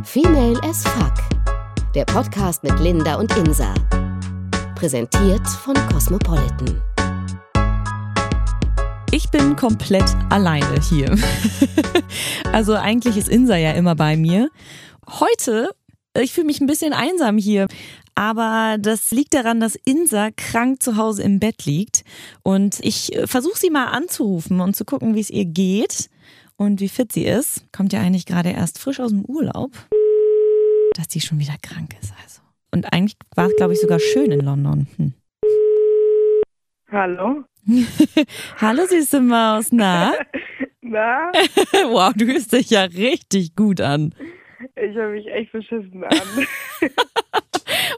Female as Fuck. Der Podcast mit Linda und Insa. Präsentiert von Cosmopolitan. Ich bin komplett alleine hier. also eigentlich ist Insa ja immer bei mir. Heute, ich fühle mich ein bisschen einsam hier. Aber das liegt daran, dass Insa krank zu Hause im Bett liegt. Und ich versuche sie mal anzurufen und zu gucken, wie es ihr geht und wie fit sie ist. Kommt ja eigentlich gerade erst frisch aus dem Urlaub. Dass die schon wieder krank ist, also. Und eigentlich war es, glaube ich, sogar schön in London. Hm. Hallo? Hallo, süße Maus. Na? Na? wow, du hörst dich ja richtig gut an. Ich höre mich echt beschissen an.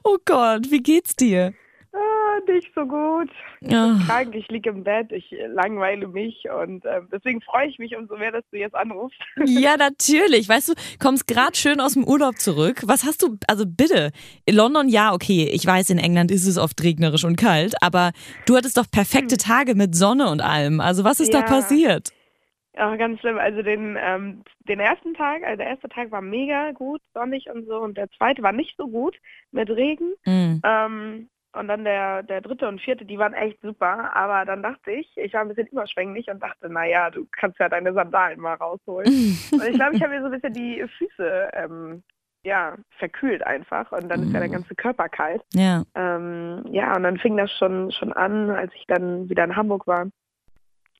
oh Gott, wie geht's dir? Ah, nicht so gut. Ich bin krank, ich liege im Bett, ich langweile mich und ähm, deswegen freue ich mich umso mehr, dass du jetzt anrufst. Ja, natürlich. Weißt du, kommst gerade schön aus dem Urlaub zurück. Was hast du, also bitte, in London, ja, okay, ich weiß, in England ist es oft regnerisch und kalt, aber du hattest doch perfekte Tage mit Sonne und allem. Also was ist da Ja. passiert? Ja, ganz schlimm. Also den, ähm, den ersten Tag, also der erste Tag war mega gut, sonnig und so und der zweite war nicht so gut mit Regen. Mm. Ähm, und dann der, der dritte und vierte, die waren echt super. Aber dann dachte ich, ich war ein bisschen überschwänglich und dachte, naja, du kannst ja deine Sandalen mal rausholen. und ich glaube, ich habe mir so ein bisschen die Füße ähm, ja, verkühlt einfach. Und dann ist ja der ganze Körper kalt. Ja. Ähm, ja, und dann fing das schon, schon an, als ich dann wieder in Hamburg war.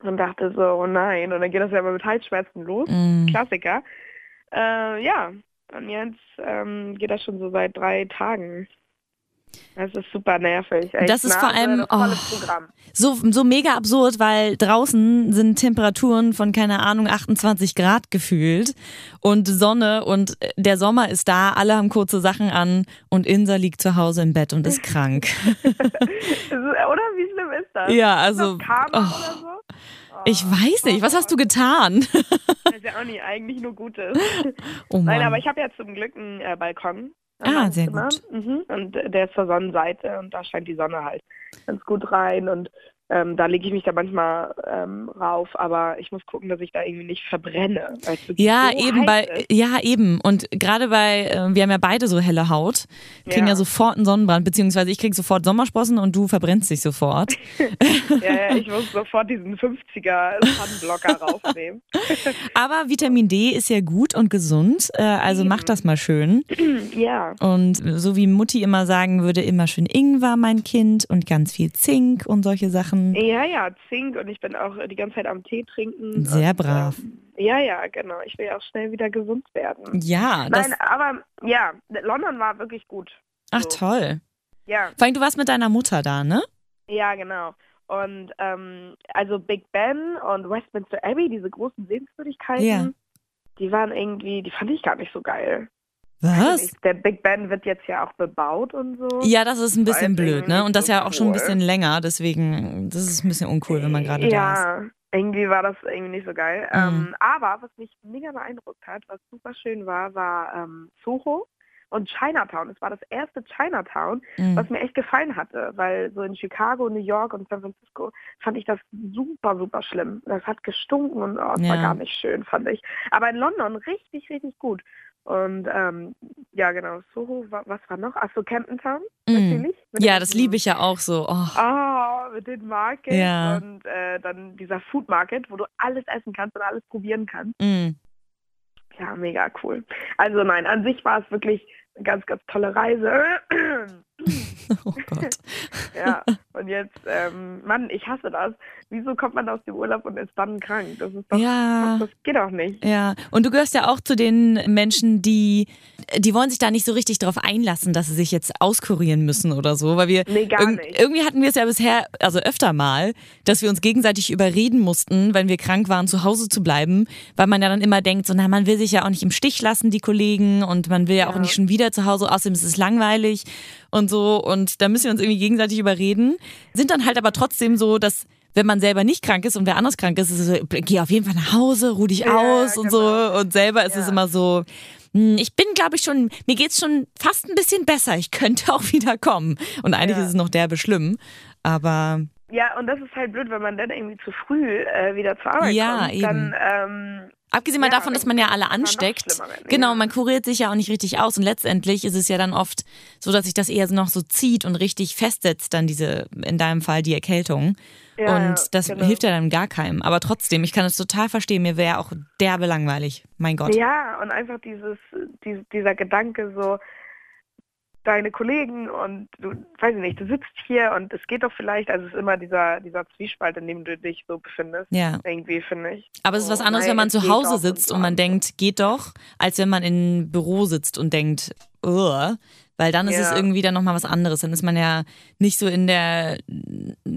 Und dachte so, oh nein. Und dann geht das ja immer mit Halsschmerzen los. Mm. Klassiker. Äh, ja, und jetzt ähm, geht das schon so seit drei Tagen. Das ist super nervig. Echt. Das ist vor Nase, allem- oh. So, so mega absurd, weil draußen sind Temperaturen von, keine Ahnung, 28 Grad gefühlt und Sonne und der Sommer ist da, alle haben kurze Sachen an und Insa liegt zu Hause im Bett und ist krank. Oder wie schlimm ist das? Ja, also, oh. oder so? Oh, Ich weiß nicht, was hast du getan? Das ist ja auch nicht eigentlich nur Gutes. Oh Nein, aber ich habe ja zum Glück einen äh, Balkon. Ah, sehr Wohnzimmer. Mhm. Und der ist zur Sonnenseite und da scheint die Sonne halt ganz gut rein und ähm, da lege ich mich da manchmal ähm, rauf, aber ich muss gucken, dass ich da irgendwie nicht verbrenne. Ja, so eben bei, ja, eben. Und gerade bei, äh, wir haben ja beide so helle Haut, kriegen ja, Ja. sofort einen Sonnenbrand, beziehungsweise ich krieg sofort Sommersprossen und du verbrennst dich sofort. Ja, ja, ich muss sofort diesen 50er Sunblocker rausnehmen. Aber Vitamin D ist ja gut und gesund, äh, also mach das mal schön. Ja, Und so wie Mutti immer sagen würde, immer schön Ingwer, mein Kind, und ganz viel Zink und solche Sachen. Ja, ja, Zink und ich bin auch die ganze Zeit am Tee trinken. Sehr und, brav. Ähm, ja, ja, genau. Ich will ja auch schnell wieder gesund werden. Ja, das, Nein, aber ja, London war wirklich gut. ach so. toll. Ja, Vor allem, du warst mit deiner Mutter da, ne? ja, genau. Und ähm, also Big Ben und Westminster Abbey, diese großen Sehenswürdigkeiten, Ja. die waren irgendwie, die fand ich gar nicht so geil. Was? Der Big Ben wird jetzt ja auch bebaut und so. Ja, das ist ein bisschen blöd, ne? Und das so ja auch schon ein cool. bisschen länger, deswegen, das ist ein bisschen uncool, wenn man gerade da ist. Ja, irgendwie war das irgendwie nicht so geil. Mhm. Ähm, aber was mich mega beeindruckt hat, was super schön war, war ähm, Soho und Chinatown. Es war das erste Chinatown, Mhm. was mir echt gefallen hatte, weil so in Chicago, New York und San Francisco fand ich das super, super schlimm. Das hat gestunken und oh, es war Ja. gar nicht schön, fand ich. Aber in London richtig, richtig gut. Und ähm, ja, genau, Soho, wa- was war noch? Achso, Camden Town, Mhm. natürlich. Ja, das liebe ich ja auch so. Oh. Ah, mit den Markets Ja. und äh, dann dieser Food Market, wo du alles essen kannst und alles probieren kannst. Mm. Ja, mega cool. Also nein, an sich war es wirklich eine ganz, ganz tolle Reise. Oh Gott. ja, und jetzt, ähm, Mann, ich hasse das. Wieso kommt man aus dem Urlaub und ist dann krank? Das ist doch, Ja. das geht doch nicht. Ja, und du gehörst ja auch zu den Menschen, die, die wollen sich da nicht so richtig drauf einlassen, dass sie sich jetzt auskurieren müssen oder so, weil wir Nee, gar irg- nicht. irgendwie hatten wir es ja bisher, also öfter mal, dass wir uns gegenseitig überreden mussten, wenn wir krank waren, zu Hause zu bleiben, weil man ja dann immer denkt, so, na, man will sich ja auch nicht im Stich lassen, die Kollegen, und man will ja, auch Ja. nicht schon wieder zu Hause, außerdem ist es langweilig und so, und da müssen wir uns irgendwie gegenseitig überreden, sind dann halt aber trotzdem so, dass wenn man selber nicht krank ist und wer anders krank ist, ist es so, geh auf jeden Fall nach Hause, ruh dich Ja, aus und genau. so. Und selber ist es Ja. immer so, hm, ich bin, glaube ich, schon, mir geht's schon fast ein bisschen besser. Ich könnte auch wieder kommen. Und eigentlich Ja. ist es noch derbe schlimm. Aber Ja, und das ist halt blöd, wenn man dann irgendwie zu früh äh, wieder zur Arbeit Ja, kommt. eben. Dann, ähm, Abgesehen mal Ja, davon, dass man ja alle ansteckt. Genau, man kuriert sich ja auch nicht richtig aus. Und letztendlich ist es ja dann oft so, dass sich das eher noch so zieht und richtig festsetzt, dann diese, in deinem Fall, die Erkältung. Ja, und das genau. hilft ja dann gar keinem. Aber trotzdem, ich kann es total verstehen. Mir wäre auch derbe langweilig. Mein Gott. Ja, und einfach dieses, dies, dieser Gedanke so, deine Kollegen und du, weiß ich nicht, du sitzt hier und es geht doch vielleicht, also es ist immer dieser, dieser Zwiespalt, in dem du dich so befindest. Ja. Irgendwie, finde ich. Aber es ist was anderes, nein, wenn man es zu Hause sitzt so. und man denkt, geht doch, als wenn man im Büro sitzt und denkt, Ugh. weil dann ist es Ja. irgendwie dann nochmal was anderes. Dann ist man ja nicht so in der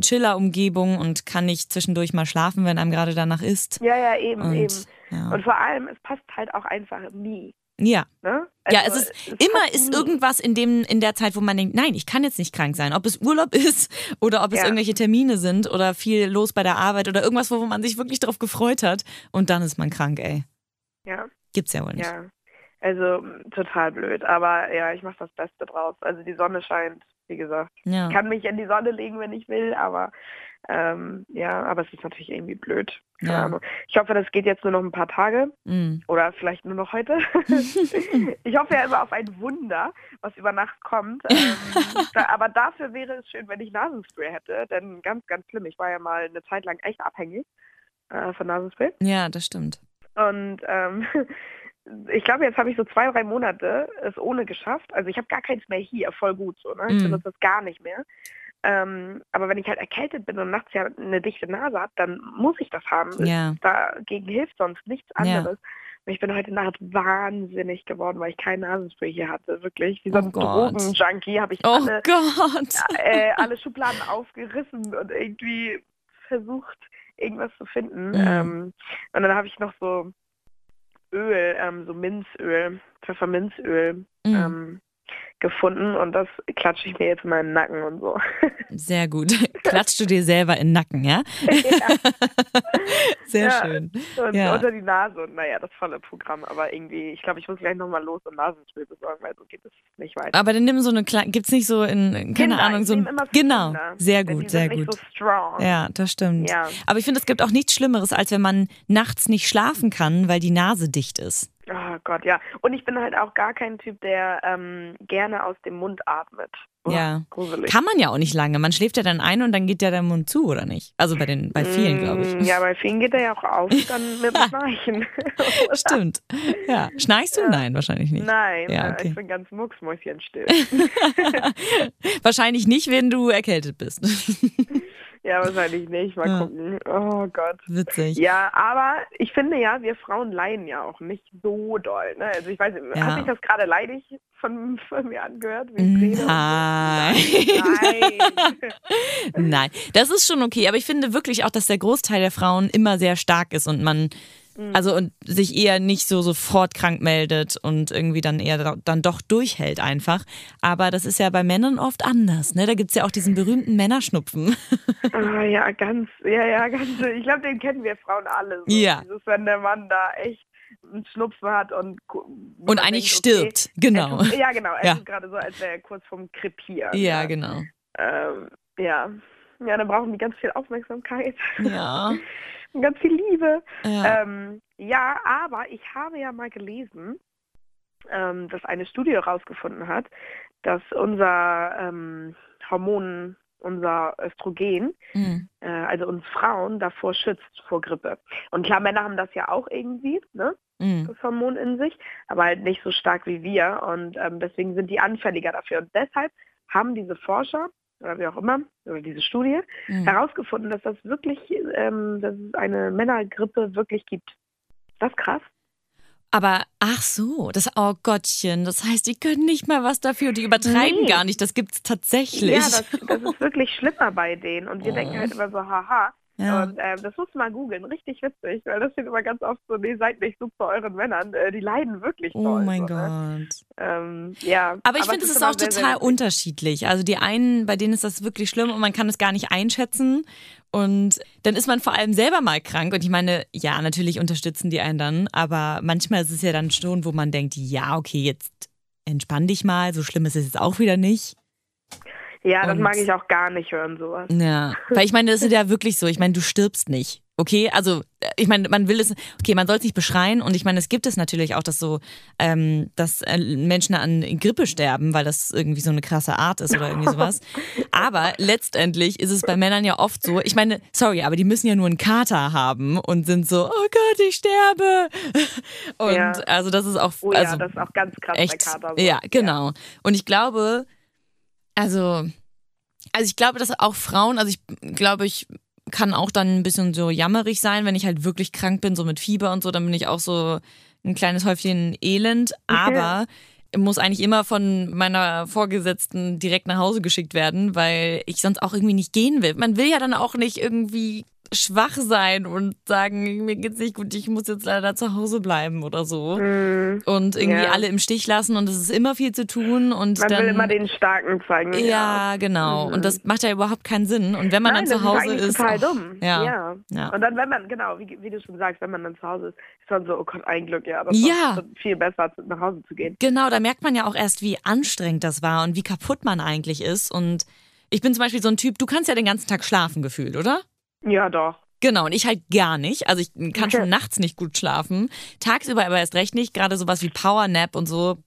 Chiller-Umgebung und kann nicht zwischendurch mal schlafen, wenn einem gerade danach ist. Ja, ja, eben, Und, eben. ja. Und vor allem, es passt halt auch einfach nie. Ja. Ne? Ja, Also, es ist immer passt ist irgendwas in dem in der Zeit, wo man denkt, nein, ich kann jetzt nicht krank sein. Ob es Urlaub ist oder ob es Ja. irgendwelche Termine sind oder viel los bei der Arbeit oder irgendwas, wo man sich wirklich drauf gefreut hat und dann ist man krank, ey. Ja, Gibt's ja wohl nicht. ja. Also m, total blöd. Aber ja, ich mache das Beste draus. Also die Sonne scheint, wie gesagt. Ja. Ich kann mich in die Sonne legen, wenn ich will, aber ähm, ja, aber es ist natürlich irgendwie blöd. Ja. Ich hoffe, das geht jetzt nur noch ein paar Tage Mm. oder vielleicht nur noch heute. ich hoffe ja immer auf ein Wunder, was über Nacht kommt. Ähm, da, aber dafür wäre es schön, wenn ich Nasenspray hätte, denn ganz, ganz schlimm. Ich war ja mal eine Zeit lang echt abhängig äh, von Nasenspray. Ja, das stimmt. Und ähm, ich glaube, jetzt habe ich so zwei, drei Monate es ohne geschafft. Also ich habe gar keins mehr hier, voll gut so. Ne? Ich Mhm. benutze das gar nicht mehr. Ähm, aber wenn ich halt erkältet bin und nachts ja eine dichte Nase habe, dann muss ich das haben. Ja. Dagegen hilft sonst nichts anderes. Und ich bin heute Nacht wahnsinnig geworden, weil ich kein Nasenspray hier hatte. Wirklich. Wie so Oh ein Gott. Drogenjunkie habe ich Oh alle, äh, alle Schubladen aufgerissen und irgendwie versucht, irgendwas zu finden. Mhm. Ähm, und dann habe ich noch so Öl, ähm, so Minzöl, Pfefferminzöl Mm. ähm, gefunden und das klatsche ich mir jetzt in meinen Nacken und so. Sehr gut. Klatschst du dir selber in den Nacken, ja? Sehr Ja. schön. Und Ja. unter die Nase und naja, das volle Programm. Aber irgendwie, ich glaube, ich muss gleich nochmal los und Nasenspray besorgen, weil so geht es nicht weiter. Aber dann nimm so eine kleine, gibt's nicht so in, keine Kinder, Ahnung, so ein, genau, Kinder, sehr gut, sehr gut. so strong. Ja, das stimmt. Ja. Aber ich finde, es gibt auch nichts Schlimmeres, als wenn man nachts nicht schlafen kann, weil die Nase dicht ist. Oh Gott, ja. Und ich bin halt auch gar kein Typ, der ähm, gerne aus dem Mund atmet. Oh, Ja. Gruselig. Kann man ja auch nicht lange. Man schläft ja dann ein und dann geht ja der Mund zu, oder nicht? Also bei den, bei vielen, glaube Mm, ich. Ja, bei vielen geht er ja auch auf, dann mit dem Schnarchen. Stimmt. Ja. Schnarchst du? Nein, wahrscheinlich nicht. Nein, Ja, äh, okay. ich bin ganz mucksmäuschenstill. Wahrscheinlich nicht, wenn du erkältet bist. Ja, wahrscheinlich nicht. Mal Ja. gucken. Oh Gott. Witzig. Ja, aber ich finde ja, wir Frauen leiden ja auch nicht so doll. Ne? Also ich weiß Ja. hat sich das gerade leidig von, von mir angehört? Nein. Nein. Nein, das ist schon okay. Aber ich finde wirklich auch, dass der Großteil der Frauen immer sehr stark ist und man, Mhm. also und sich eher nicht so sofort krank meldet und irgendwie dann eher da- dann doch durchhält einfach. Aber das ist ja bei Männern oft anders. Ne? Da gibt's ja auch diesen berühmten Männerschnupfen. Ah, ja, ganz, ja, ja, ganz. Ich glaube, den kennen wir Frauen alle. So. Ja. Dieses, wenn der Mann da echt einen Schnupfen hat und Und eigentlich denkt, okay, stirbt. Genau. Tut, ja, genau. Er Ja. gerade so, als wäre er kurz vorm Krepieren. Ja, genau. Ähm, ja. Ja, dann brauchen die ganz viel Aufmerksamkeit Ja. ganz viel Liebe. ja. Ähm, ja, aber ich habe ja mal gelesen, ähm, dass eine Studie herausgefunden hat, dass unser ähm, Hormon, unser Östrogen, Mhm. äh, also uns Frauen davor schützt vor Grippe. Und klar, Männer haben das ja auch irgendwie, ne? Mhm. das Hormon in sich, aber halt nicht so stark wie wir und ähm, deswegen sind die anfälliger dafür. Und deshalb haben diese Forscher oder wie auch immer, oder diese Studie, Mhm. herausgefunden, dass das wirklich, ähm, dass es eine Männergrippe wirklich gibt. Ist das krass? Aber ach so, das oh Gottchen, das heißt, die können nicht mal was dafür, die übertreiben Nee. gar nicht, das gibt's tatsächlich. Ja, das, das ist wirklich schlimmer bei denen und wir Oh. denken halt immer so, haha. Ja. Und ähm, das musst du mal googeln, richtig witzig, weil das steht immer ganz oft so, nee, seid nicht so zu euren Männern, äh, die leiden wirklich oh doll. mein so, Ne? Gott. Ähm, ja. Aber ich finde, es ist immer auch sehr, sehr total witzig. unterschiedlich. Also die einen, bei denen ist das wirklich schlimm und man kann es gar nicht einschätzen. Und dann ist man vor allem selber mal krank. Und ich meine, ja, natürlich unterstützen die einen dann, aber manchmal ist es ja dann schon, wo man denkt, ja, okay, jetzt entspann dich mal, so schlimm ist es jetzt auch wieder nicht. Ja, das Und- mag ich auch gar nicht hören, sowas. Ja, weil ich meine, das ist ja wirklich so. Ich meine, du stirbst nicht. Okay, also äh, ich meine, man will es, okay, man soll es nicht beschreien und ich meine, es gibt es natürlich auch, dass so, ähm, dass äh, Menschen an Grippe sterben, weil das irgendwie so eine krasse Art ist oder irgendwie sowas. Aber letztendlich ist es bei Männern ja oft so, ich meine, sorry, aber die müssen ja nur einen Kater haben und sind so, oh Gott, ich sterbe. Und Ja. also das ist auch, Oh ja, also das ist auch ganz krass echt, bei Kater. so. ja, genau. Und ich glaube, also, also ich glaube, dass auch Frauen, also ich glaube, ich kann auch dann ein bisschen so jammerig sein, wenn ich halt wirklich krank bin, so mit Fieber und so, dann bin ich auch so ein kleines Häufchen Elend, aber muss eigentlich immer von meiner Vorgesetzten direkt nach Hause geschickt werden, weil ich sonst auch irgendwie nicht gehen will. Man will ja dann auch nicht irgendwie schwach sein und sagen, mir geht's nicht gut, ich muss jetzt leider zu Hause bleiben oder so. Mhm. Und irgendwie Ja. alle im Stich lassen und es ist immer viel zu tun und Man dann will immer den Starken zeigen. ja, genau. Mhm. Und das macht ja überhaupt keinen Sinn. Und wenn man Nein, dann zu Hause das ist, ist, total ach, dumm. ja. ja. Ja. Und dann, wenn man, genau, wie, wie du schon sagst, wenn man dann zu Hause ist, ist man so, oh Gott, ein Glück, ja. Das Ja. ist viel besser, nach Hause zu gehen. Genau, da merkt man ja auch erst, wie anstrengend das war und wie kaputt man eigentlich ist. Und ich bin zum Beispiel so ein Typ, du kannst ja den ganzen Tag schlafen gefühlt, oder? Ja, doch. Genau, und ich halt gar nicht. Also ich kann schon nachts nicht gut schlafen, tagsüber aber erst recht nicht. Gerade sowas wie Powernap und so,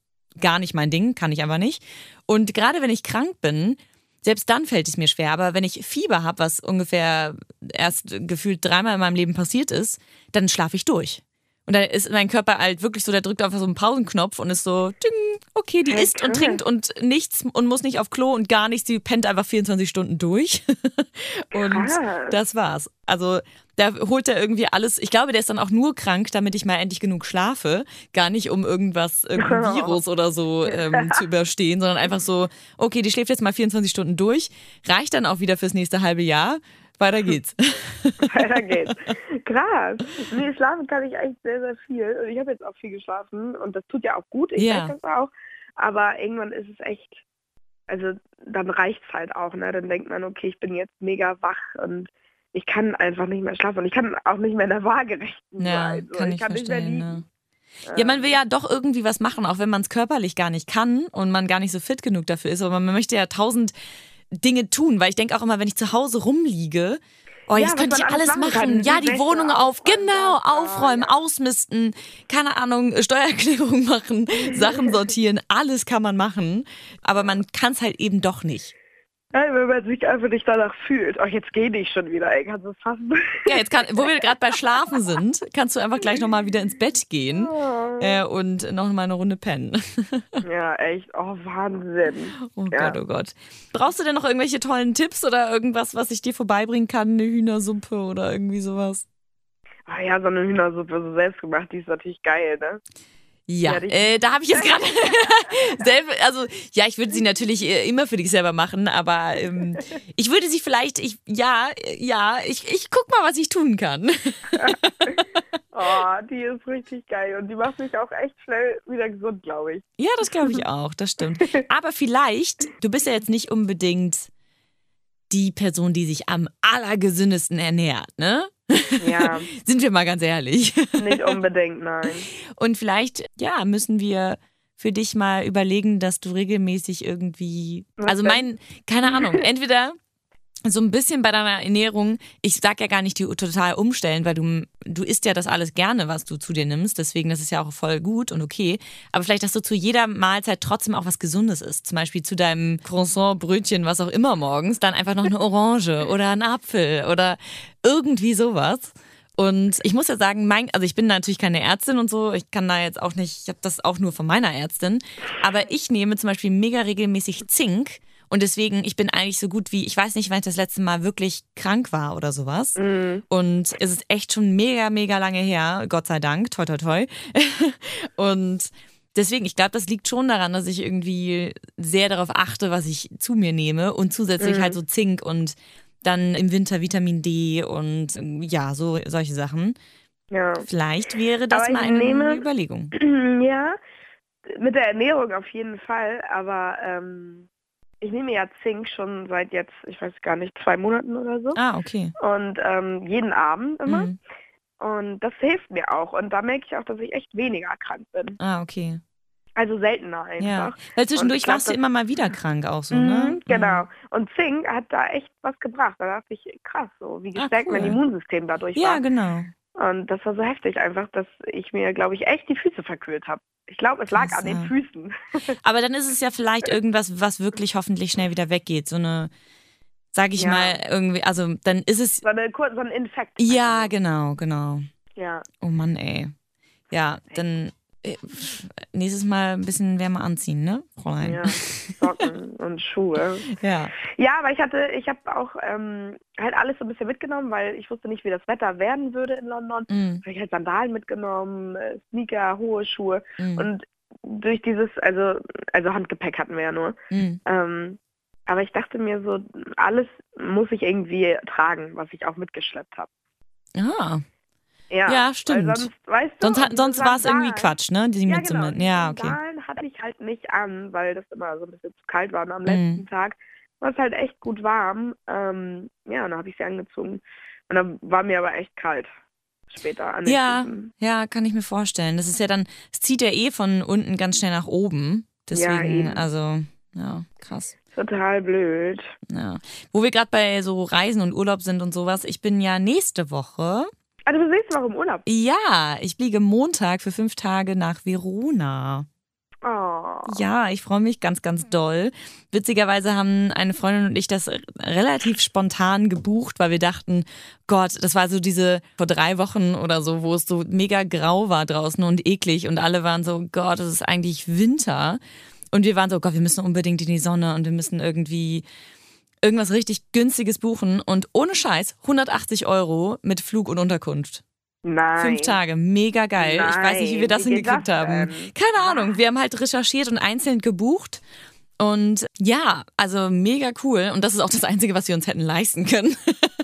gar nicht mein Ding, kann ich einfach nicht. Und gerade wenn ich krank bin, selbst dann fällt es mir schwer. Aber wenn ich Fieber habe, was ungefähr erst gefühlt dreimal in meinem Leben passiert ist, dann schlafe ich durch. Und dann ist mein Körper halt wirklich so, der drückt einfach so einen Pausenknopf und ist so, ding, okay, die Ja, isst und trinkt und nichts und muss nicht auf Klo und gar nichts, die pennt einfach 24 Stunden durch. und Krass. das war's. Also da holt er irgendwie alles. Ich glaube, der ist dann auch nur krank, damit ich mal endlich genug schlafe. Gar nicht, um irgendwas, irgendein Virus oder so ähm, zu überstehen, sondern einfach so, okay, die schläft jetzt mal 24 Stunden durch, reicht dann auch wieder fürs nächste halbe Jahr. Weiter geht's. Weiter geht's. Krass. Nee, schlafen kann ich echt sehr, sehr viel. Und ich habe jetzt auch viel geschlafen und das tut ja auch gut. Ich Ja. weiß das auch. Aber irgendwann ist es echt, also dann reicht's halt auch, ne? Dann denkt man, okay, ich bin jetzt mega wach und ich kann einfach nicht mehr schlafen und ich kann auch nicht mehr in der waagerechten Ja, sein. So, kann ich ich kann nicht mehr liegen. Ne? Ja, man will ja doch irgendwie was machen, auch wenn man es körperlich gar nicht kann und man gar nicht so fit genug dafür ist. Aber man möchte ja tausend Dinge tun, weil ich denke auch immer, wenn ich zu Hause rumliege, oh, Ja, jetzt was könnte ich alles machen kann. Ja, Die Wohnung auf, genau, aufräumen, ja. ausmisten, keine Ahnung, Steuererklärung machen, Sachen sortieren, alles kann man machen. Aber man kann es halt eben doch nicht. Nein, wenn man sich einfach nicht danach fühlt. Ach, jetzt gehe ich schon wieder, ey, kannst du es fassen? Ja, jetzt kann, wo wir gerade bei Schlafen sind, kannst du einfach gleich nochmal wieder ins Bett gehen äh, und noch mal eine Runde pennen. Ja, echt. Oh, Wahnsinn. Oh Ja. Gott, oh Gott. Brauchst du denn noch irgendwelche tollen Tipps oder irgendwas, was ich dir vorbeibringen kann? Eine Hühnersuppe oder irgendwie sowas? Ah ja, so eine Hühnersuppe, so selbstgemacht, die ist natürlich geil, ne? Ja, äh, da habe ich jetzt gerade selber, also ja, ich würde sie natürlich äh, immer für dich selber machen, aber ähm, ich würde sie vielleicht, ich, ja, äh, ja, ich, ich guck mal, was ich tun kann. Oh, die ist richtig geil und die macht mich auch echt schnell wieder gesund, glaube ich. Ja, das glaube ich auch, das stimmt. Aber vielleicht, du bist ja jetzt nicht unbedingt die Person, die sich am allergesündesten ernährt, ne? Ja, Sind wir mal ganz ehrlich. nicht unbedingt, nein. Und vielleicht, ja, müssen wir für dich mal überlegen, dass du regelmäßig irgendwie, Was also mein, keine Ahnung, entweder so ein bisschen bei deiner Ernährung, ich sag ja gar nicht, die total umstellen, weil du, du isst ja das alles gerne, was du zu dir nimmst, deswegen das ist ja auch voll gut und okay, aber vielleicht, dass du zu jeder Mahlzeit trotzdem auch was Gesundes isst, zum Beispiel zu deinem Croissant, Brötchen, was auch immer morgens, dann einfach noch eine Orange oder ein Apfel oder irgendwie sowas. Und ich muss ja sagen, mein, also ich bin natürlich keine Ärztin und so, ich kann da jetzt auch nicht, ich habe das auch nur von meiner Ärztin, aber ich nehme zum Beispiel mega regelmäßig Zink und deswegen, ich bin eigentlich so gut wie, ich weiß nicht, wann ich das letzte Mal wirklich krank war oder sowas. Mhm. Und es ist echt schon mega, mega lange her, Gott sei Dank, toi, toi, toi. und deswegen, ich glaube, das liegt schon daran, dass ich irgendwie sehr darauf achte, was ich zu mir nehme und zusätzlich Mhm. halt so Zink und dann im Winter Vitamin D und ähm, ja, so solche Sachen. Ja. Vielleicht wäre das mal eine nehme- Überlegung. ja, mit der Ernährung auf jeden Fall, aber ähm, ich nehme ja Zink schon seit jetzt, ich weiß gar nicht, zwei Monaten oder so. Ah, okay. Und ähm, jeden Abend immer. Mhm. Und das hilft mir auch. Und da merke ich auch, dass ich echt weniger krank bin. Ah, okay. Also seltener einfach. Ja. Weil zwischendurch glaub, warst du immer mal wieder krank auch so, Mhm, ne? Genau. Und Zink hat da echt was gebracht. Da dachte ich, krass, so wie Ah, gestärkt mein cool. Immunsystem dadurch Ja, war. genau. Und das war so heftig einfach, dass ich mir, glaube ich, echt die Füße verkühlt habe. Ich glaube, es lag Krass, an den. Füßen. Aber dann ist es ja vielleicht irgendwas, was wirklich hoffentlich schnell wieder weggeht. So eine, sag ich Ja. mal, irgendwie, also dann ist es. So, eine, so ein Infekt. Ja, genau, genau. Ja. Oh Mann, ey. Ja, dann nächstes Mal ein bisschen wärmer anziehen, ne, Fräulein? Ja, Socken und Schuhe. Ja. Ja, aber ich hatte, ich habe auch ähm, halt alles so ein bisschen mitgenommen, weil ich wusste nicht, wie das Wetter werden würde in London. Mm, Habe ich halt Sandalen mitgenommen, äh, Sneaker, hohe Schuhe mm, und durch dieses, also also Handgepäck hatten wir ja nur. mm. Ähm, aber ich dachte mir so, alles muss ich irgendwie tragen, was ich auch mitgeschleppt habe. Ah, Ja, Ja, stimmt. Sonst, weißt du, sonst, sonst war es irgendwie Quatsch, ne? Die Ja, genau. Ja, die okay. Sandalen hatte ich halt nicht an, weil das immer so ein bisschen zu kalt war. Und am Mhm. letzten Tag war es halt echt gut warm. Ähm, ja, und dann habe ich sie angezogen. Und dann war mir aber echt kalt später an Ja, Füßen. ja, kann ich mir vorstellen. Das ist ja dann, es zieht ja eh von unten ganz schnell nach oben. Deswegen, eben. also, ja, krass. Total blöd. Ja. Wo wir gerade bei so Reisen und Urlaub sind und sowas, ich bin ja nächste Woche, Also du siehst warum Urlaub. ja, ich fliege Montag für fünf Tage nach Verona. Oh. Ja, ich freue mich ganz, ganz doll. Witzigerweise haben eine Freundin und ich das relativ spontan gebucht, weil wir dachten, Gott, das war so diese vor drei Wochen oder so, wo es so mega grau war draußen und eklig und alle waren so, Gott, es ist eigentlich Winter. Und wir waren so, Gott, wir müssen unbedingt in die Sonne und wir müssen irgendwie irgendwas richtig günstiges buchen und ohne Scheiß 180 Euro mit Flug und Unterkunft. Nein. Fünf Tage, mega geil. ich weiß nicht, wie wir das Nein, wie hingekriegt das haben. Keine Ahnung. Wir haben halt recherchiert und einzeln gebucht. Und ja, also mega cool. Und das ist auch das Einzige, was wir uns hätten leisten können.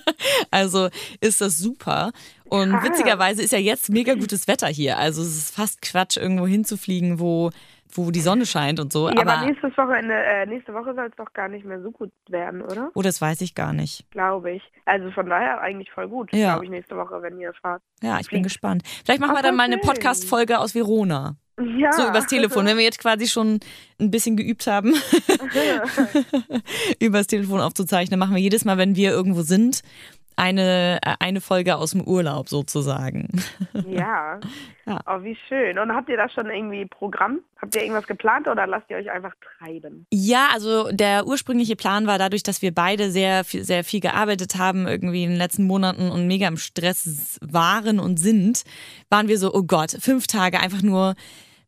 also ist das super. Und witzigerweise ist ja jetzt mega gutes Wetter hier. Also es ist fast Quatsch, irgendwo hinzufliegen, wo, wo die Sonne scheint und so. Ja, aber, aber, nächstes Wochenende, äh, nächste Woche soll es doch gar nicht mehr so gut werden, oder? oh, das weiß ich gar nicht. Glaube ich. Also von daher eigentlich voll gut, Ja. glaube ich, nächste Woche, wenn ihr fahrt. Ja, ich bin gespannt. Vielleicht machen Ach, wir dann mal eine. Podcast-Folge aus Verona. Ja. So übers Telefon, wenn wir jetzt quasi schon ein bisschen geübt haben, übers Telefon aufzuzeichnen, machen wir jedes Mal, wenn wir irgendwo sind, eine, äh, eine Folge aus dem Urlaub sozusagen. ja. Ja. Oh, wie schön. Und habt ihr da schon irgendwie Programm? Habt ihr irgendwas geplant oder lasst ihr euch einfach treiben? Ja, also der ursprüngliche Plan war dadurch, dass wir beide sehr sehr viel gearbeitet haben, irgendwie in den letzten Monaten und mega im Stress waren und sind, waren wir so, oh Gott, fünf Tage einfach nur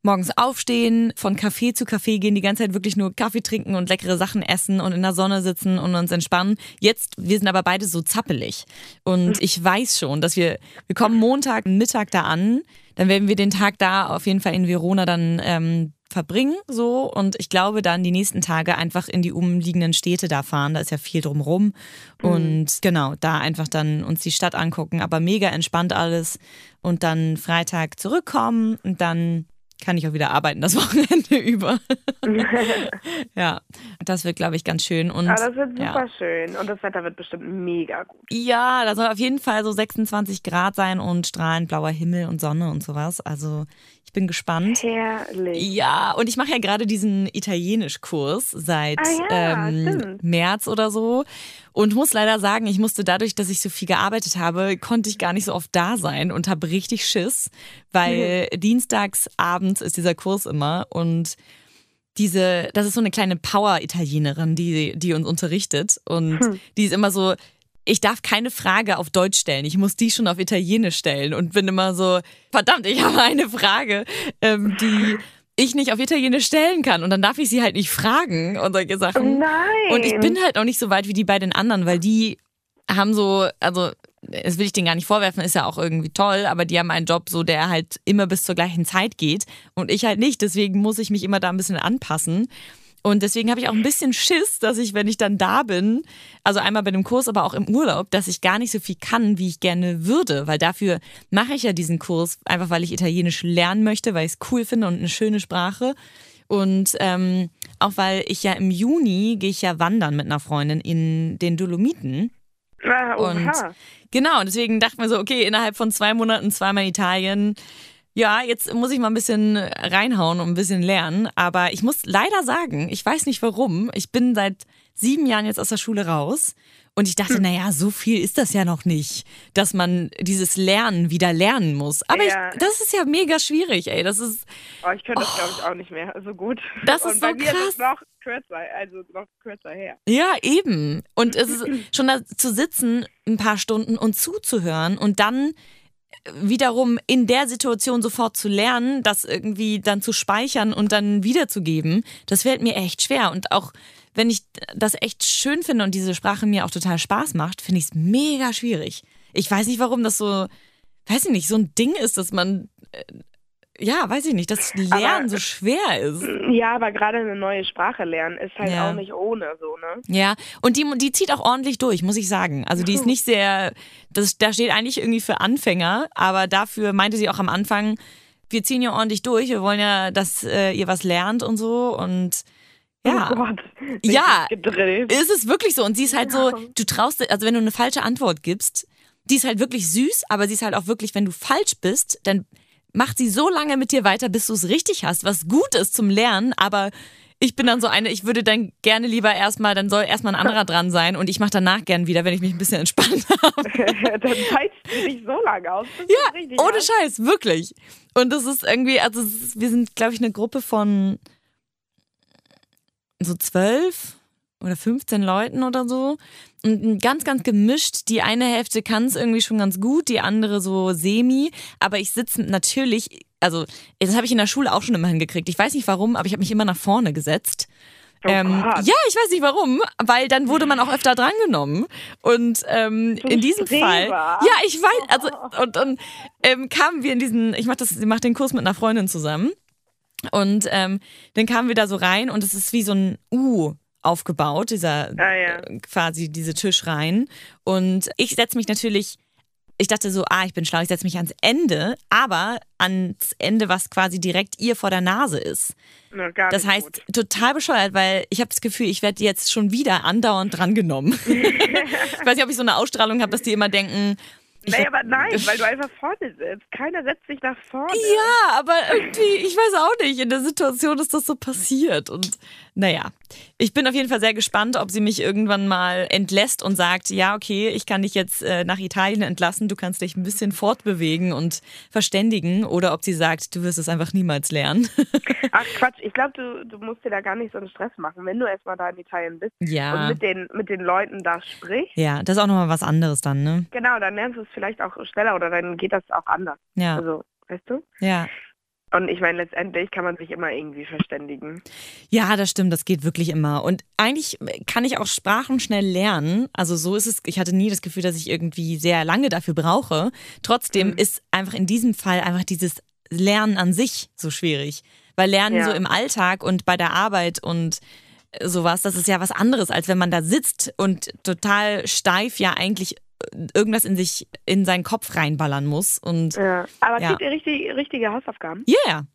morgens aufstehen, von Café zu Café gehen, die ganze Zeit wirklich nur Kaffee trinken und leckere Sachen essen und in der Sonne sitzen und uns entspannen. Jetzt, wir sind aber beide so zappelig. Und ich weiß schon, dass wir, wir kommen Montag Mittag da an, dann werden wir den Tag da auf jeden Fall in Verona dann ähm, verbringen, so. Und ich glaube dann die nächsten Tage einfach in die umliegenden Städte da fahren. Da ist ja viel drumrum. Und genau, da einfach dann uns die Stadt angucken. Aber mega entspannt alles. Und dann Freitag zurückkommen und dann kann ich auch wieder arbeiten das Wochenende über. ja, das wird, glaube ich, ganz schön. Und Aber das wird super ja. schön. Und das Wetter wird bestimmt mega gut. ja, da soll auf jeden Fall so 26 Grad sein und strahlend blauer Himmel und Sonne und sowas. Also ich bin gespannt. Herrlich. Ja, und ich mache ja gerade diesen Italienischkurs seit Ah ja, ähm. März oder so. Und muss leider sagen, ich musste dadurch, dass ich so viel gearbeitet habe, konnte ich gar nicht so oft da sein und habe richtig Schiss, weil dienstags abends ist dieser Kurs immer und diese, das ist so eine kleine Power-Italienerin, die, die uns unterrichtet. Und Hm. die ist immer so, ich darf keine Frage auf Deutsch stellen. Ich muss die schon auf Italienisch stellen und bin immer so, verdammt, ich habe eine Frage, ähm, die ich nicht auf Italienisch stellen kann. Und dann darf ich sie halt nicht fragen und solche Sachen. Nein. Und ich bin halt auch nicht so weit wie die beiden anderen, weil die haben so, also das will ich denen gar nicht vorwerfen, ist ja auch irgendwie toll, aber die haben einen Job so, der halt immer bis zur gleichen Zeit geht und ich halt nicht. Deswegen muss ich mich immer da ein bisschen anpassen. Und deswegen habe ich auch ein bisschen Schiss, dass ich, wenn ich dann da bin, also einmal bei dem Kurs, aber auch im Urlaub, dass ich gar nicht so viel kann, wie ich gerne würde. Weil dafür mache ich ja diesen Kurs, einfach weil ich Italienisch lernen möchte, weil ich es cool finde und eine schöne Sprache. Und ähm, auch weil ich ja im Juni gehe ich ja wandern mit einer Freundin in den Dolomiten. Ah, Und genau, deswegen dachten wir so, okay, innerhalb von zwei Monaten zweimal Italien. Ja, jetzt muss ich mal ein bisschen reinhauen und ein bisschen lernen. Aber ich muss leider sagen, ich weiß nicht warum. Ich bin seit sieben Jahren jetzt aus der Schule raus. Und ich dachte, naja, so viel ist das ja noch nicht, dass man dieses Lernen wieder lernen muss. Aber ja. ich, das ist ja mega schwierig, ey. Das ist. Oh, ich könnte das, glaube ich, auch nicht mehr so gut. Das ist Und so krass. Ist noch kürzer, also noch kürzer her. Ja, eben. Und es ist schon da zu sitzen, ein paar Stunden und zuzuhören und dann wiederum in der Situation sofort zu lernen, das irgendwie dann zu speichern und dann wiederzugeben, das fällt mir echt schwer. Und auch wenn ich das echt schön finde und diese Sprache mir auch total Spaß macht, finde ich es mega schwierig. Ich weiß nicht, warum das so, weiß ich nicht, so ein Ding ist, dass man äh, ja, weiß ich nicht, dass Lernen aber, so schwer ist. Ja, aber gerade eine neue Sprache lernen ist halt ja. auch nicht ohne so, ne? Ja, und die, die zieht auch ordentlich durch, muss ich sagen. Also die ist nicht sehr, das, da steht eigentlich irgendwie für Anfänger, aber dafür meinte sie auch am Anfang, wir ziehen ja ordentlich durch, wir wollen ja, dass äh, ihr was lernt und so und ja. Oh Gott, ja, ist es wirklich so. Und sie ist halt so, du traust, also wenn du eine falsche Antwort gibst, die ist halt wirklich süß, aber sie ist halt auch wirklich, wenn du falsch bist, dann macht sie so lange mit dir weiter, bis du es richtig hast, was gut ist zum Lernen, aber ich bin dann so eine, ich würde dann gerne lieber erstmal, dann soll erstmal ein anderer dran sein und ich mache danach gern wieder, wenn ich mich ein bisschen entspannt habe. dann zeigt du dich so lange aus. Ja, ohne heißt. Scheiß, wirklich. Und das ist irgendwie, also ist, wir sind, glaube ich, eine Gruppe von so zwölf oder 15 Leuten oder so. Und ganz, ganz gemischt. Die eine Hälfte kann es irgendwie schon ganz gut, die andere so semi. Aber ich sitze natürlich, also das habe ich in der Schule auch schon immer hingekriegt. Ich weiß nicht warum, aber ich habe mich immer nach vorne gesetzt. Oh ähm, ja, ich weiß nicht warum, weil dann wurde man auch öfter drangenommen. Und ähm, in diesem Streber. Fall, ja, ich weiß, also und, und ähm, kamen wir in diesen, ich mache das, ich mache den Kurs mit einer Freundin zusammen. Und ähm, dann kamen wir da so rein und es ist wie so ein U aufgebaut, dieser ah, ja. Äh, quasi diese Tischreihen. Und ich setze mich natürlich, ich dachte so, ah, ich bin schlau, ich setze mich ans Ende, aber ans Ende, was quasi direkt ihr vor der Nase ist. Na, das heißt, gut. total bescheuert, weil ich habe das Gefühl, ich werde jetzt schon wieder andauernd drangenommen. ich weiß nicht, ob ich so eine Ausstrahlung habe, dass die immer denken, Nee, aber nein, weil du einfach vorne sitzt. Keiner setzt sich nach vorne. Ja, aber irgendwie, ich weiß auch nicht, in der Situation ist das so passiert. Und naja, ich bin auf jeden Fall sehr gespannt, ob sie mich irgendwann mal entlässt und sagt, ja, okay, ich kann dich jetzt äh, nach Italien entlassen, du kannst dich ein bisschen fortbewegen und verständigen oder ob sie sagt, du wirst es einfach niemals lernen. Ach Quatsch, ich glaube, du, du musst dir da gar nicht so einen Stress machen, wenn du erstmal da in Italien bist ja. und mit den, mit den Leuten da sprichst. Ja, das ist auch nochmal was anderes dann, ne? Genau, dann lernst du es vielleicht auch schneller oder dann geht das auch anders. Ja. Also, weißt du? Ja. Und ich meine, letztendlich kann man sich immer irgendwie verständigen. Ja, das stimmt, das geht wirklich immer. Und eigentlich kann ich auch Sprachen schnell lernen. Also so ist es, ich hatte nie das Gefühl, dass ich irgendwie sehr lange dafür brauche. Trotzdem mhm. ist einfach in diesem Fall einfach dieses Lernen an sich so schwierig. Weil Lernen ja. so im Alltag und bei der Arbeit und sowas, das ist ja was anderes, als wenn man da sitzt und total steif ja eigentlich irgendwas in sich, in seinen Kopf reinballern muss. Und, ja. Aber ja. kriegt ihr richtig, richtige Hausaufgaben? Ja, yeah.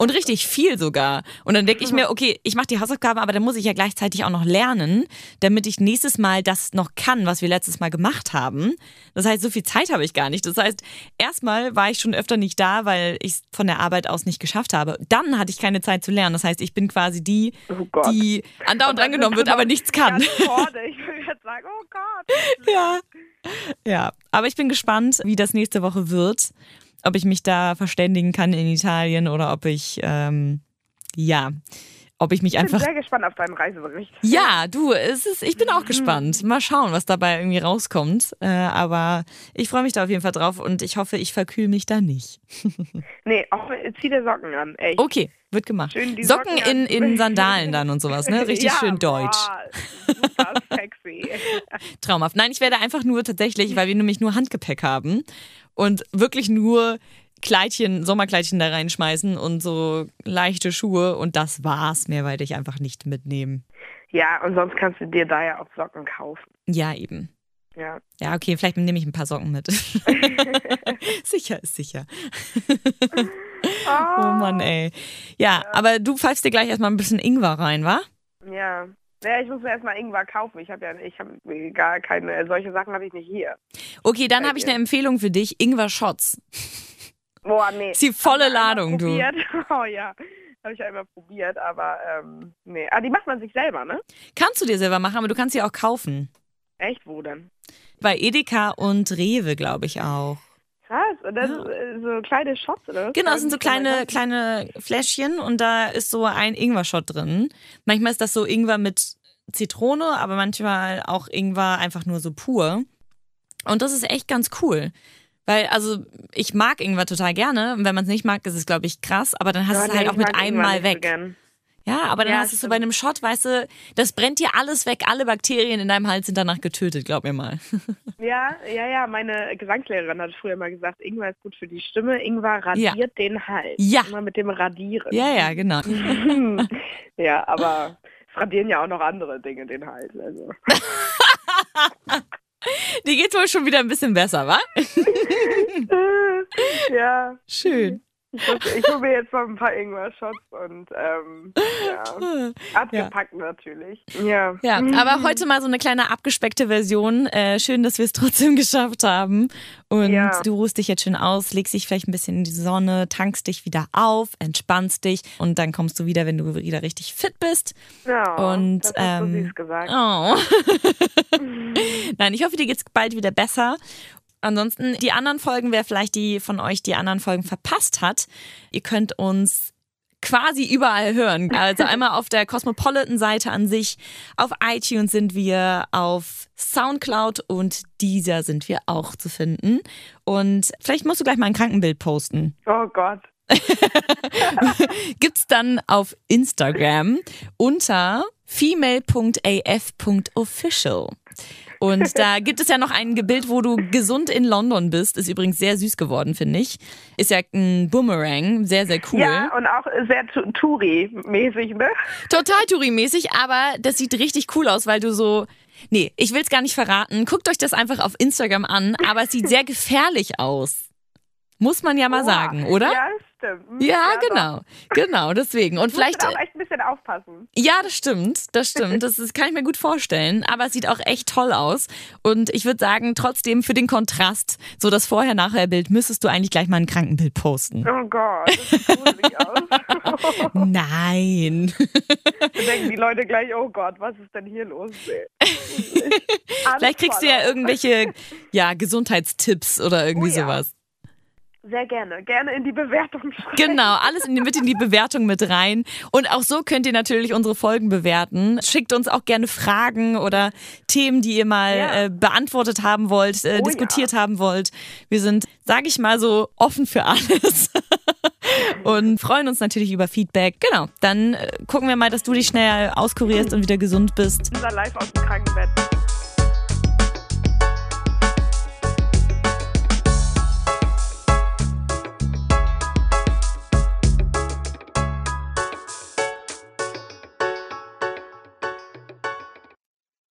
Und richtig viel sogar. Und dann denke ich mir, okay, ich mache die Hausaufgaben, aber dann muss ich ja gleichzeitig auch noch lernen, damit ich nächstes Mal das noch kann, was wir letztes Mal gemacht haben. Das heißt, so viel Zeit habe ich gar nicht. Das heißt, erstmal war ich schon öfter nicht da, weil ich es von der Arbeit aus nicht geschafft habe. Dann hatte ich keine Zeit zu lernen. Das heißt, ich bin quasi die, oh die andauernd drangenommen wird, aber nichts kann. Ich würde jetzt sagen, oh Gott. Ja. Ja, aber ich bin gespannt, wie das nächste Woche wird ob ich mich da verständigen kann in Italien oder ob ich, ähm, ja, ob ich mich einfach. Ich bin sehr gespannt auf deinen Reisebericht. Ja, du, es ist, ich bin auch mhm. gespannt. Mal schauen, was dabei irgendwie rauskommt. Äh, aber ich freue mich da auf jeden Fall drauf und ich hoffe, ich verkühle mich da nicht. nee, auch, zieh dir Socken an, echt. Okay, wird gemacht. Socken, Socken in, in Sandalen dann und sowas, ne? Richtig ja, schön deutsch. Boah, super sexy. Traumhaft. Nein, ich werde einfach nur tatsächlich, weil wir nämlich nur Handgepäck haben und wirklich nur Kleidchen, Sommerkleidchen da reinschmeißen und so leichte Schuhe und das war's. Mehr werde ich einfach nicht mitnehmen. Ja, und sonst kannst du dir da ja auch Socken kaufen. Ja, eben. Ja. Ja, okay, vielleicht nehme ich ein paar Socken mit. sicher ist sicher. oh. oh Mann, ey. Ja, ja, aber du pfeifst dir gleich erstmal ein bisschen Ingwer rein, wa? Ja. Ja, ich muss mir erstmal Ingwer kaufen. Ich habe ja ich hab gar keine, solche Sachen habe ich nicht hier. Okay, dann habe ich eine Empfehlung für dich: Ingwer-Shots. Boah, nee. Ist die volle Ladung, du. probiert. Oh ja. Habe ich einmal probiert, aber ähm, nee. Ah, die macht man sich selber, ne? Kannst du dir selber machen, aber du kannst sie auch kaufen. Echt, wo denn? Bei Edeka und Rewe, glaube ich auch. Krass. Und das Ja. ist so kleine Shots, oder? Genau, das sind so kleine, kleine Fläschchen und da ist so ein Ingwer-Shot drin. Manchmal ist das so Ingwer mit Zitrone, aber manchmal auch Ingwer einfach nur so pur. Und das ist echt ganz cool. Weil, also, ich mag Ingwer total gerne. Und wenn man es nicht mag, ist es, glaube ich, krass. Aber dann hast Ja, du es nee, halt auch ich mit einem Mal so weg. gern. Ja, aber dann Ja, hast du es so bei einem Shot, weißt du, das brennt dir alles weg. Alle Bakterien in deinem Hals sind danach getötet, glaub mir mal. Ja, ja, ja. Meine Gesangslehrerin hat früher mal gesagt, Ingwer ist gut für die Stimme. Ingwer radiert den Hals. Ja. Immer mit dem Radieren. Ja, ja, genau. ja, aber es radieren ja auch noch andere Dinge den Hals. Also. Die geht wohl schon wieder ein bisschen besser, wa? ja. Schön. Ich, hole mir jetzt mal ein paar Ingwer-Shots und ähm, ja. abgepackt natürlich. Ja. Ja, aber heute mal so eine kleine abgespeckte Version. Äh, schön, dass wir es trotzdem geschafft haben. Und Ja. du ruhst dich jetzt schön aus, legst dich vielleicht ein bisschen in die Sonne, tankst dich wieder auf, entspannst dich und dann kommst du wieder, wenn du wieder richtig fit bist. ja Und, das hast du ähm, süß gesagt. Oh. Nein, ich hoffe, dir geht's bald wieder besser. Ansonsten, die anderen Folgen, wer vielleicht die von euch die anderen Folgen verpasst hat, ihr könnt uns quasi überall hören. Also einmal auf der Cosmopolitan-Seite an sich, auf iTunes sind wir, auf Soundcloud und dieser sind wir auch zu finden. Und vielleicht musst du gleich mal ein Krankenbild posten. Oh Gott. Gibt's dann auf Instagram unter female.af.official. Und da gibt es ja noch ein Bild, wo du gesund in London bist. Ist übrigens sehr süß geworden, finde ich. Ist ja ein Boomerang. Sehr, sehr cool. Ja, und auch sehr Touri-mäßig, ne? Total Touri-mäßig, aber das sieht richtig cool aus, weil du so. Nee, ich will es gar nicht verraten. Guckt euch das einfach auf Instagram an, aber es sieht sehr gefährlich aus. Muss man ja mal Oha. sagen, oder? Ja, stimmt. Hm, Ja, doch. genau. Genau, deswegen. Und Vielleicht vielleicht. auch echt ein bisschen aufpassen. Ja, das stimmt. Das stimmt. Das ist, kann ich mir gut vorstellen. Aber es sieht auch echt toll aus. Und ich würde sagen, trotzdem für den Kontrast, so das Vorher-Nachher-Bild, müsstest du eigentlich gleich mal ein Krankenbild posten. Oh Gott, das sieht gruselig aus. Nein. Dann denken die Leute gleich, oh Gott, was ist denn hier los? Vielleicht kriegst du ja irgendwelche ja, Gesundheitstipps oder irgendwie Oh ja. sowas. Sehr gerne, gerne in die Bewertung schreiben. Genau, alles in die, mit in die Bewertung mit rein. Und auch so könnt ihr natürlich unsere Folgen bewerten. Schickt uns auch gerne Fragen oder Themen, die ihr mal Ja. äh, beantwortet haben wollt, äh, Oh diskutiert haben wollt. Wir sind, sage ich mal so, offen für alles. Und freuen uns natürlich über Feedback. Genau, dann äh, gucken wir mal, dass du dich schnell auskurierst und wieder gesund bist. Unser Live aus dem Krankenbett.